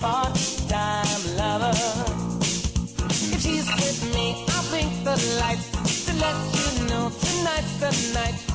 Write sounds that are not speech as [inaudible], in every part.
part-time lover. If she's with me, I'll blink the lights to let you know tonight's the night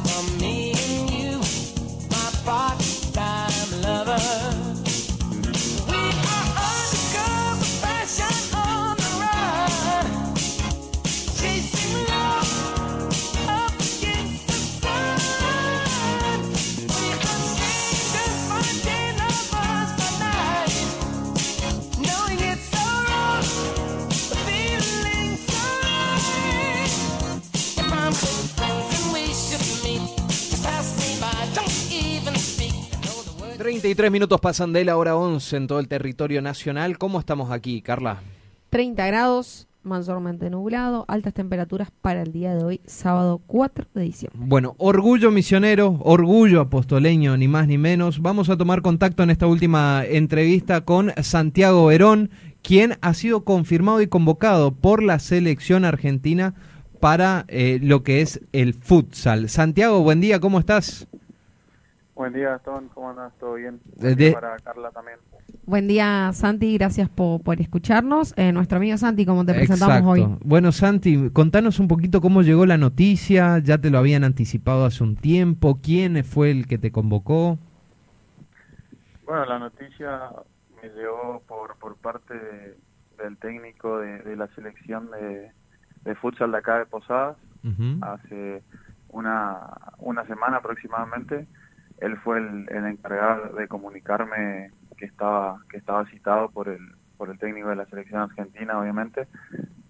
23 minutos pasan de la hora 11 en todo el territorio nacional. ¿Cómo estamos aquí, Carla? 30 grados, mayormente nublado, altas temperaturas para el día de hoy, sábado 4 de diciembre. Bueno, orgullo misionero, orgullo apostoleño, ni más ni menos. Vamos a tomar contacto en esta última entrevista con Santiago Verón, quien ha sido confirmado y convocado por la selección argentina para eh, lo que es el futsal. Santiago, buen día, ¿cómo estás? Buen día, Gastón. ¿Cómo andas? ¿Todo bien? Buen día para Carla también. Buen día, Santi, gracias po- por, escucharnos. Eh, nuestro amigo Santi, como te presentamos Exacto. hoy. Bueno, Santi, contanos un poquito cómo llegó la noticia. Ya te lo habían anticipado hace un tiempo. ¿Quién fue el que te convocó? Bueno, la noticia me llegó por, por parte de- del técnico de, de la selección de, de futsal de acá de Posadas. Hace una, una semana aproximadamente. Él fue el, encargado de comunicarme que estaba que estaba citado por el por el técnico de la selección argentina, obviamente.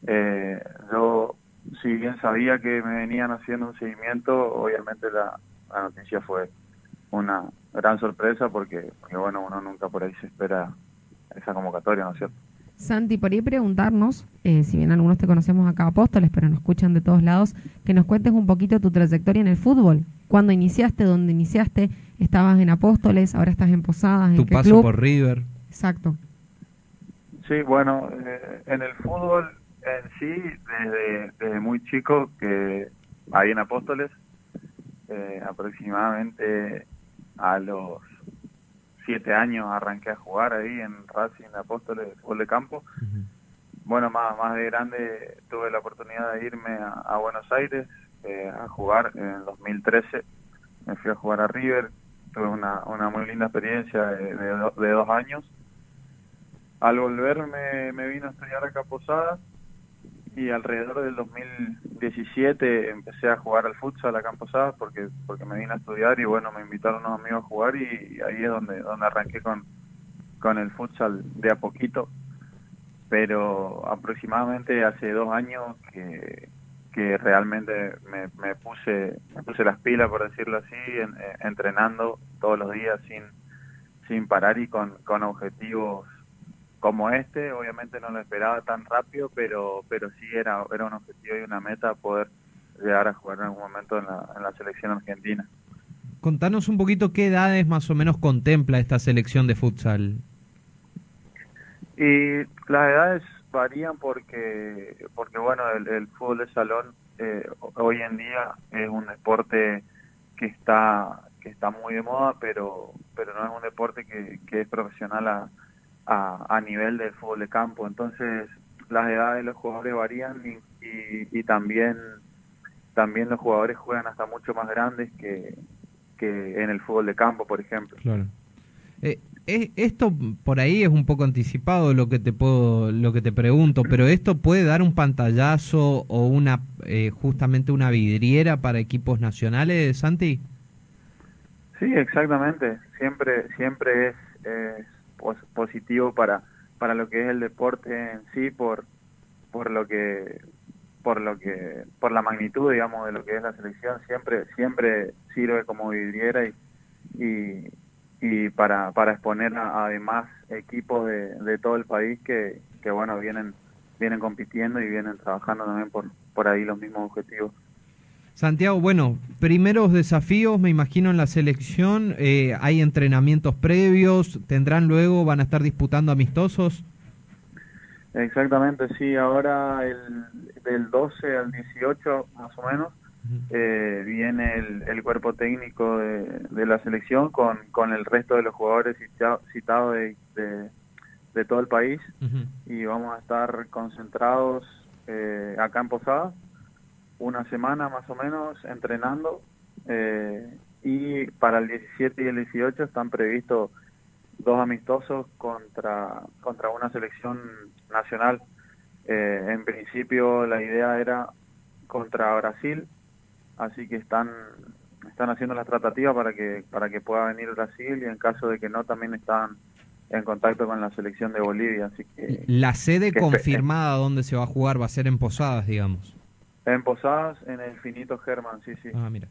Eh, yo, si bien sabía que me venían haciendo un seguimiento, obviamente la, la noticia fue una gran sorpresa porque, porque, bueno, uno nunca por ahí se espera esa convocatoria, ¿no es cierto? Santi, por ahí preguntarnos, eh, si bien algunos te conocemos acá Apóstoles, pero nos escuchan de todos lados, que nos cuentes un poquito tu trayectoria en el fútbol. ¿Cuándo iniciaste? ¿Dónde iniciaste? ¿Estabas en Apóstoles? ¿Ahora estás en Posadas? ¿En Tu qué paso club? por River. Exacto. Sí, bueno, eh, en el fútbol en sí, desde, desde muy chico, que ahí en Apóstoles, eh, aproximadamente a los siete años arranqué a jugar ahí en Racing de Apóstoles de fútbol de campo. Bueno, más, más de grande tuve la oportunidad de irme a, a Buenos Aires eh, a jugar en el 2013. Me fui a jugar a River, tuve una, una muy linda experiencia de, de do- de dos años. Al volver me, me vino a estudiar a Posadas y alrededor del 2017 empecé a jugar al futsal acá en Posadas porque, porque me vine a estudiar y bueno, me invitaron unos amigos a jugar y, ahí es donde, donde arranqué con, con el futsal de a poquito pero aproximadamente hace dos años que, que realmente me, me puse me puse las pilas por decirlo así en- eh, entrenando todos los días sin sin parar y con, con objetivos como este obviamente no lo esperaba tan rápido pero pero sí era era un objetivo y una meta poder llegar a jugar en algún momento en la, en la selección argentina Contanos un poquito qué edades más o menos contempla esta selección de futsal. Y las edades varían porque, porque bueno, el, fútbol de salón eh, hoy en día es un deporte que está que está muy de moda, pero pero no es un deporte que, que es profesional a, a, a nivel del fútbol de campo. Entonces las edades de los jugadores varían y, y, también también los jugadores juegan hasta mucho más grandes que, que en el fútbol de campo, por ejemplo. Eh, esto por ahí es un poco anticipado lo que te puedo, lo que te pregunto, pero esto puede dar un pantallazo o una, eh, justamente una vidriera para equipos nacionales, Santi. Sí, exactamente. Siempre, siempre es, es pos- positivo para, para lo que es el deporte en sí, por, por lo que, por lo que, por la magnitud, digamos, de lo que es la selección. Siempre, siempre sirve como vidriera y, y para, para exponer a, a demás equipos de, de todo el país que, que bueno vienen, vienen compitiendo y vienen trabajando también por, por ahí los mismos objetivos. Santiago, bueno, primeros desafíos, me imagino en la selección, eh, hay entrenamientos previos, tendrán luego, van a estar disputando amistosos. Exactamente, sí, ahora el, del 12 al 18 más o menos eh, viene el, el cuerpo técnico de, de la selección con, con el resto de los jugadores cita- citados de, de, de todo el país. Y vamos a estar concentrados eh, acá en Posadas una semana más o menos entrenando. Eh, y para el 17 y el 18 están previstos dos amistosos contra contra una selección nacional. Eh, en principio la idea era contra Brasil, así que están están haciendo las tratativas para que para que pueda venir Brasil y en caso de que no también están en contacto con la selección de Bolivia, así que La sede que- confirmada donde se va a jugar va a ser en Posadas, digamos. en Posadas en el finito Germán, sí, sí. Ah, mira.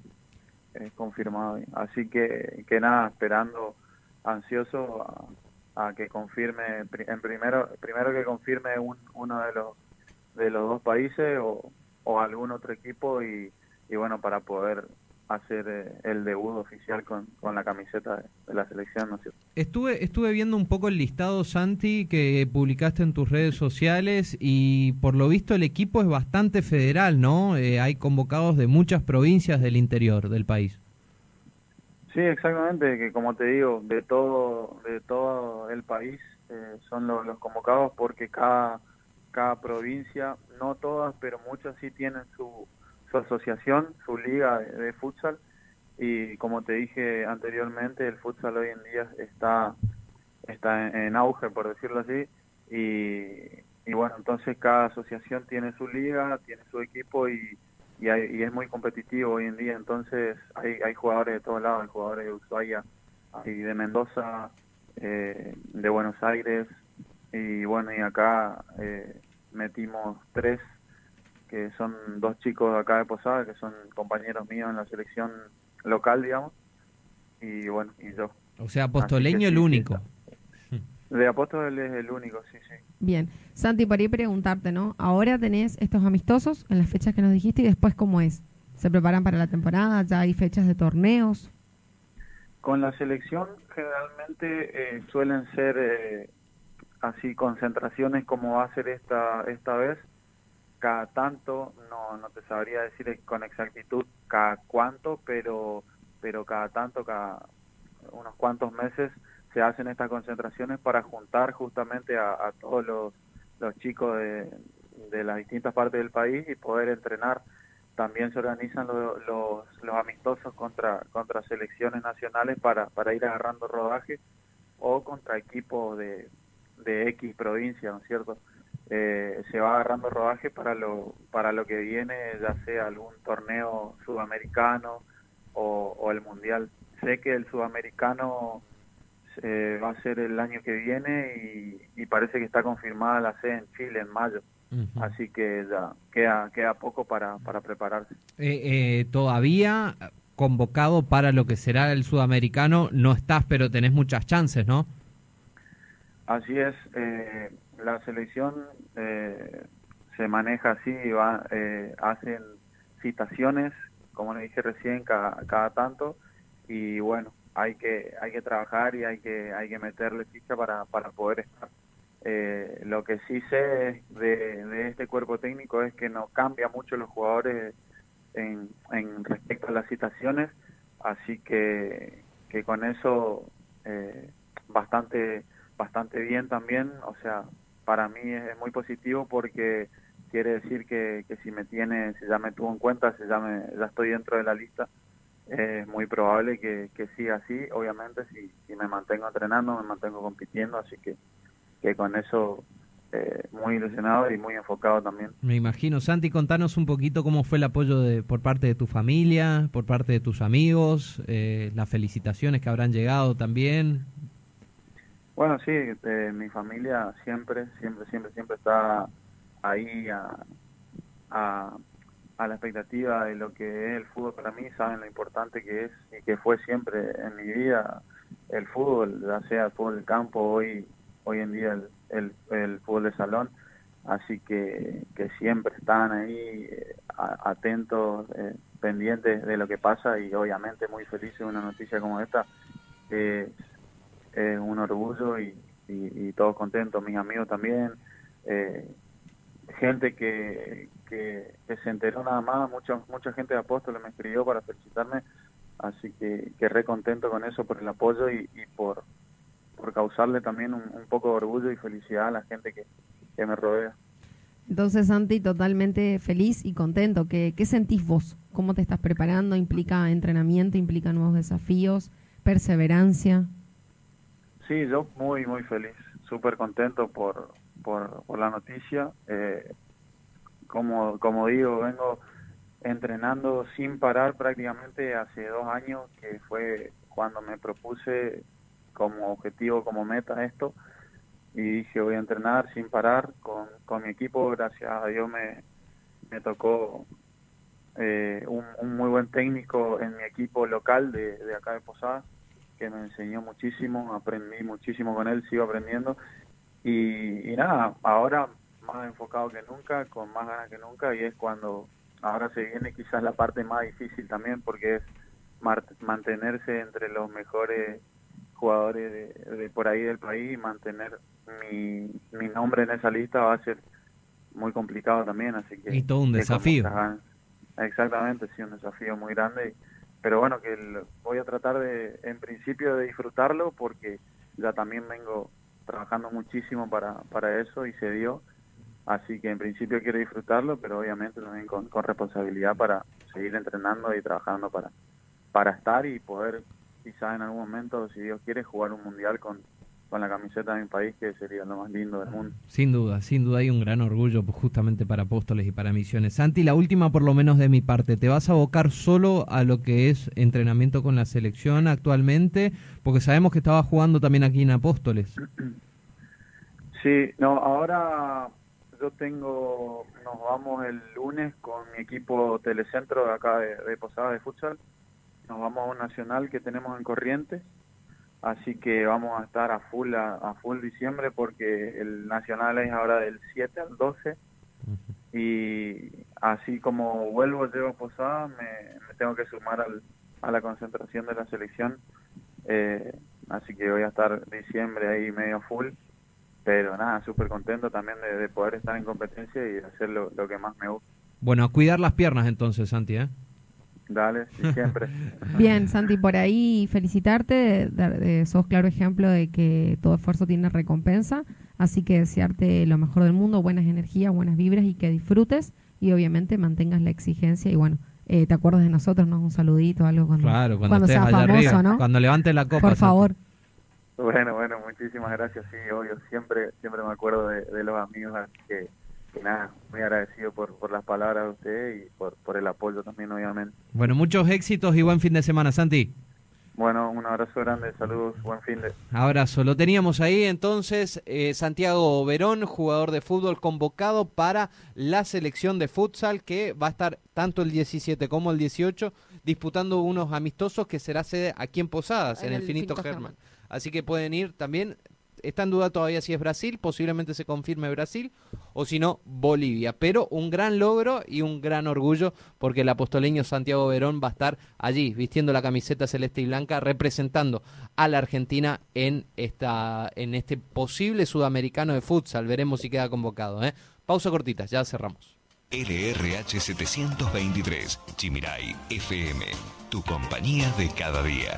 es confirmado. Así que, que nada, esperando ansioso a, a que confirme, en primero, primero que confirme un- uno de los de los dos países o, o algún otro equipo y, y bueno, para poder hacer eh, el debut oficial con, con la camiseta de, de la selección, ¿no es cierto? Estuve, estuve viendo un poco el listado, Santi, que publicaste en tus redes sociales y por lo visto el equipo es bastante federal, ¿no? Eh, hay convocados de muchas provincias del interior del país. Sí, exactamente, que como te digo, de todo, de todo el país eh, son los, los convocados porque cada, cada provincia, no todas, pero muchas sí tienen su, su asociación, su liga de, futsal. Y como te dije anteriormente, el futsal hoy en día está, está en, en auge, por decirlo así, y, y bueno, entonces cada asociación tiene su liga, tiene su equipo y, y, hay- y es muy competitivo hoy en día, entonces hay, hay jugadores de todos lados, hay jugadores de Ushuaia, hay de Mendoza, eh, de Buenos Aires, y bueno, y acá eh, metimos tres, que son dos chicos de acá de Posada, que son compañeros míos en la selección local, digamos, y bueno, y yo. O sea, Apostoleño el sí, sí, único. De Apóstol es el único, sí, sí. Bien. Santi, para ir preguntarte, ¿no? Ahora tenés estos amistosos en las fechas que nos dijiste y después, ¿cómo es? ¿Se preparan para la temporada? ¿Ya hay fechas de torneos? Con la selección generalmente eh, suelen ser eh, así concentraciones como va a ser esta esta vez. Cada tanto, no, no te sabría decir con exactitud cada cuánto, pero pero cada tanto, cada unos cuantos meses se hacen estas concentraciones para juntar justamente a, todos los, los chicos de, de las distintas partes del país y poder entrenar también se organizan lo- los, los amistosos contra, contra selecciones nacionales para, para ir agarrando rodaje o contra equipos de, de X provincia, ¿no es cierto? Eh, se va agarrando rodaje para lo, para lo que viene, ya sea algún torneo sudamericano o, o el mundial. Sé que el sudamericano eh, va a ser el año que viene y, y parece que está confirmada la sede en Chile en mayo. Así que ya queda, queda poco para, para prepararse. Eh, eh, todavía convocado para lo que será el sudamericano no estás, pero tenés muchas chances, ¿no? Así es, eh, la selección eh, se maneja así, va, eh, hacen citaciones, como le dije recién, cada, cada tanto, y bueno, hay que hay que trabajar y hay que hay que meterle ficha para, para poder estar. Eh, lo que sí sé de, de este cuerpo técnico es que no cambia mucho los jugadores en, en respecto a las citaciones, así que, que con eso eh, bastante bastante bien también, o sea, para mí es muy positivo porque quiere decir que, que si me tiene, si ya me tuvo en cuenta, si ya me, ya estoy dentro de la lista, es muy probable que, que siga así, obviamente si, si me mantengo entrenando, me mantengo compitiendo, así que, que con eso eh, muy ilusionado y muy enfocado también. Me imagino. Santi, contanos un poquito cómo fue el apoyo de, por parte de tu familia, por parte de tus amigos, eh, las felicitaciones que habrán llegado también. Bueno, sí, eh, mi familia siempre, siempre, siempre, siempre está ahí a, a, la expectativa de lo que es el fútbol para mí, saben lo importante que es y que fue siempre en mi vida el fútbol, ya sea el fútbol de campo, hoy hoy en día el, el, fútbol de salón, así que, que siempre están ahí atentos, eh, pendientes de lo que pasa y obviamente muy felices de una noticia como esta. Es, es un orgullo y, y, y todos contentos, mis amigos también, eh, gente que, que, se enteró nada más, mucha, mucha gente de Apóstoles me escribió para felicitarme, así que, que re contento con eso por el apoyo y, por por causarle también un, poco de orgullo y felicidad a la gente que, que me rodea. Entonces, Santi, totalmente feliz y contento. ¿Qué, ¿Qué sentís vos? ¿Cómo te estás preparando? ¿Implica entrenamiento? ¿Implica nuevos desafíos? ¿Perseverancia? Sí, yo muy, muy feliz. Súper contento por, por, por, la noticia. Eh, como, como digo, vengo entrenando sin parar prácticamente hace dos años, que fue cuando me propuse como objetivo, como meta esto y dije voy a entrenar sin parar con, con mi equipo, gracias a Dios me, me tocó eh, un, muy buen técnico en mi equipo local de, de acá de Posada, que me enseñó muchísimo, aprendí muchísimo con él, sigo aprendiendo y, nada, ahora más enfocado que nunca, con más ganas que nunca y es cuando ahora se viene quizás la parte más difícil también porque es mantenerse entre los mejores jugadores de, de, por ahí del país y mantener mi, mi nombre en esa lista va a ser muy complicado también, así que... Y todo un desafío. Exactamente, sí, un desafío muy grande, pero bueno, que voy a tratar de, en principio, de disfrutarlo porque ya también vengo trabajando muchísimo para, para eso y se dio, así que en principio quiero disfrutarlo, pero obviamente también con, con responsabilidad para seguir entrenando y trabajando para, para estar y poder quizás en algún momento, si Dios quiere, jugar un mundial con, con la camiseta de mi país, que sería lo más lindo del mundo. Sin duda, sin duda hay un gran orgullo pues, justamente para Apóstoles y para Misiones. Santi, la última por lo menos de mi parte, ¿te vas a abocar solo a lo que es entrenamiento con la selección actualmente? Porque sabemos que estabas jugando también aquí en Apóstoles. [clears throat] Sí, no, ahora yo tengo, nos vamos el lunes con mi equipo telecentro de acá de, de Posada de Futsal, nos vamos a un nacional que tenemos en Corrientes así que vamos a estar a full a, full diciembre porque el nacional es ahora del 7 al 12 y así como vuelvo llevo posada me, tengo que sumar al, a la concentración de la selección. Eh, así que voy a estar diciembre ahí medio full. Pero nada súper contento también de, poder estar en competencia y hacer lo, lo que más me gusta. Bueno a cuidar las piernas entonces Santi ¿eh? Dale, siempre. [laughs] Bien, Santi, por ahí felicitarte, sos claro ejemplo de que todo esfuerzo tiene recompensa, así que desearte lo mejor del mundo, buenas energías, buenas vibras y que disfrutes y obviamente mantengas la exigencia y bueno, eh, te acuerdas de nosotros, ¿no? Un saludito, algo cuando, claro, cuando, seas famoso, ¿no? Cuando levantes la copa. Por favor. Bueno, bueno, muchísimas gracias, sí, obvio, siempre, siempre me acuerdo de, de los amigos, así que nada, muy agradecido por, por las palabras de usted y por, por el apoyo también, obviamente. Bueno, muchos éxitos y buen fin de semana, Santi. Bueno, un abrazo grande, saludos, buen fin de. Abrazo, lo teníamos ahí entonces, eh, Santiago Verón, jugador de fútbol convocado para la selección de futsal que va a estar tanto el 17 como el 18 disputando unos amistosos que será sede aquí en Posadas, en, el, Finito, Germán. Así que pueden ir también está en duda todavía si es Brasil, posiblemente se confirme Brasil, o si no, Bolivia. Pero un gran logro y un gran orgullo porque el apostoleño Santiago Verón va a estar allí vistiendo la camiseta celeste y blanca, representando a la Argentina en, esta, en este posible sudamericano de futsal. Veremos si queda convocado. ¿eh? Pausa cortita, ya cerramos. LRH 723, Chimirai FM, tu compañía de cada día.